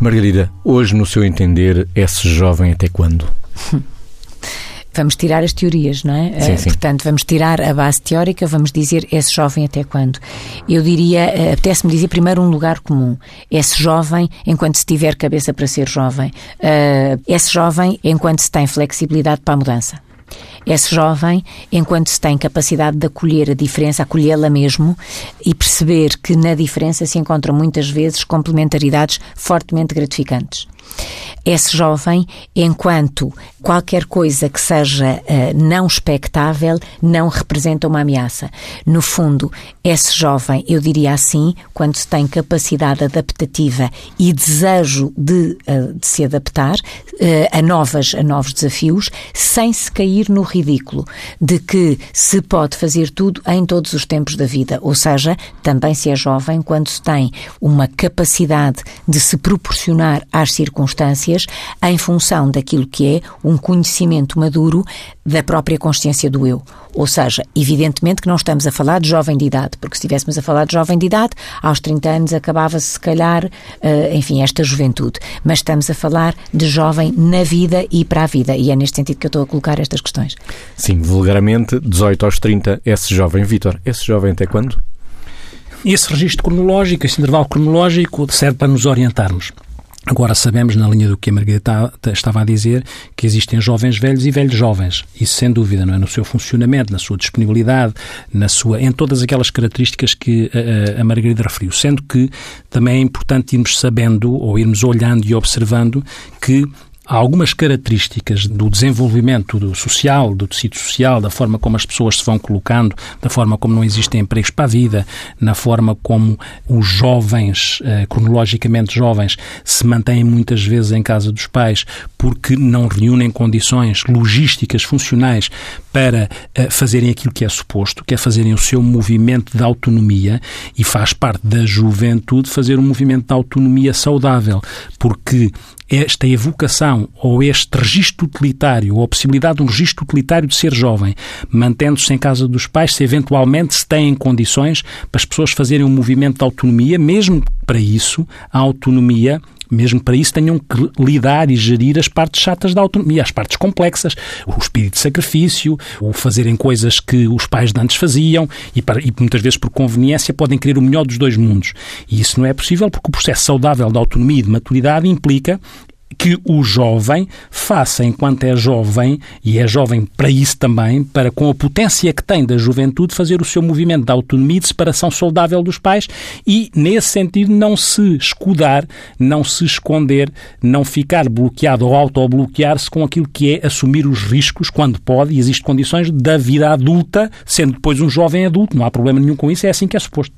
Margarida, hoje, no seu entender, é-se jovem até quando? vamos tirar as teorias, não é? Sim, sim. Portanto, vamos tirar a base teórica, vamos dizer esse jovem até quando. Eu diria, uh, apetece-me dizer primeiro um lugar comum. Esse jovem enquanto se tiver cabeça para ser jovem. Esse jovem enquanto se tem flexibilidade para a mudança esse jovem, enquanto se tem capacidade de acolher a diferença, acolhê-la mesmo e perceber que na diferença se encontram muitas vezes complementaridades fortemente gratificantes esse jovem, enquanto qualquer coisa que seja uh, não expectável não representa uma ameaça. No fundo, esse jovem, eu diria assim, quando se tem capacidade adaptativa e desejo de, uh, de se adaptar uh, a, novas, a novos desafios, sem se cair no ridículo de que se pode fazer tudo em todos os tempos da vida. Ou seja, também se é jovem quando se tem uma capacidade de se proporcionar às circunstâncias em função daquilo que é um conhecimento maduro da própria consciência do eu. Ou seja, evidentemente que não estamos a falar de jovem de idade, porque se estivéssemos a falar de jovem de idade, aos 30 anos acabava-se, se calhar, uh, enfim, esta juventude. Mas estamos a falar de jovem na vida e para a vida. E é neste sentido que eu estou a colocar estas questões. Sim, vulgarmente, 18 aos 30, esse jovem, Vítor, esse jovem até quando? Esse registro cronológico, esse intervalo cronológico, serve para nos orientarmos. Agora sabemos, na linha do que a Margarida estava a dizer, que existem jovens velhos e velhos jovens. Isso, sem dúvida, não é? no seu funcionamento, na sua disponibilidade, na sua, em todas aquelas características que a, a Margarida referiu. Sendo que também é importante irmos sabendo ou irmos olhando e observando que há algumas características do desenvolvimento do social, do tecido social, da forma como as pessoas se vão colocando, da forma como não existem empregos para a vida, na forma como os jovens, eh, cronologicamente jovens, se mantêm muitas vezes em casa dos pais porque não reúnem condições logísticas, funcionais para eh, fazerem aquilo que é suposto, que é fazerem o seu movimento de autonomia e faz parte da juventude fazer um movimento de autonomia saudável, porque esta evocação ou este registro utilitário, ou a possibilidade de um registro utilitário de ser jovem, mantendo-se em casa dos pais, se eventualmente se têm condições para as pessoas fazerem um movimento de autonomia, mesmo para isso, a autonomia mesmo para isso tenham que lidar e gerir as partes chatas da autonomia, as partes complexas, o espírito de sacrifício, o fazerem coisas que os pais de antes faziam e, para, e muitas vezes por conveniência podem querer o melhor dos dois mundos. E isso não é possível porque o processo saudável da autonomia e de maturidade implica que o jovem faça enquanto é jovem, e é jovem para isso também, para com a potência que tem da juventude, fazer o seu movimento de autonomia e de separação saudável dos pais e, nesse sentido, não se escudar, não se esconder, não ficar bloqueado ou autobloquear-se com aquilo que é assumir os riscos, quando pode, e existem condições, da vida adulta, sendo depois um jovem adulto. Não há problema nenhum com isso, é assim que é suposto.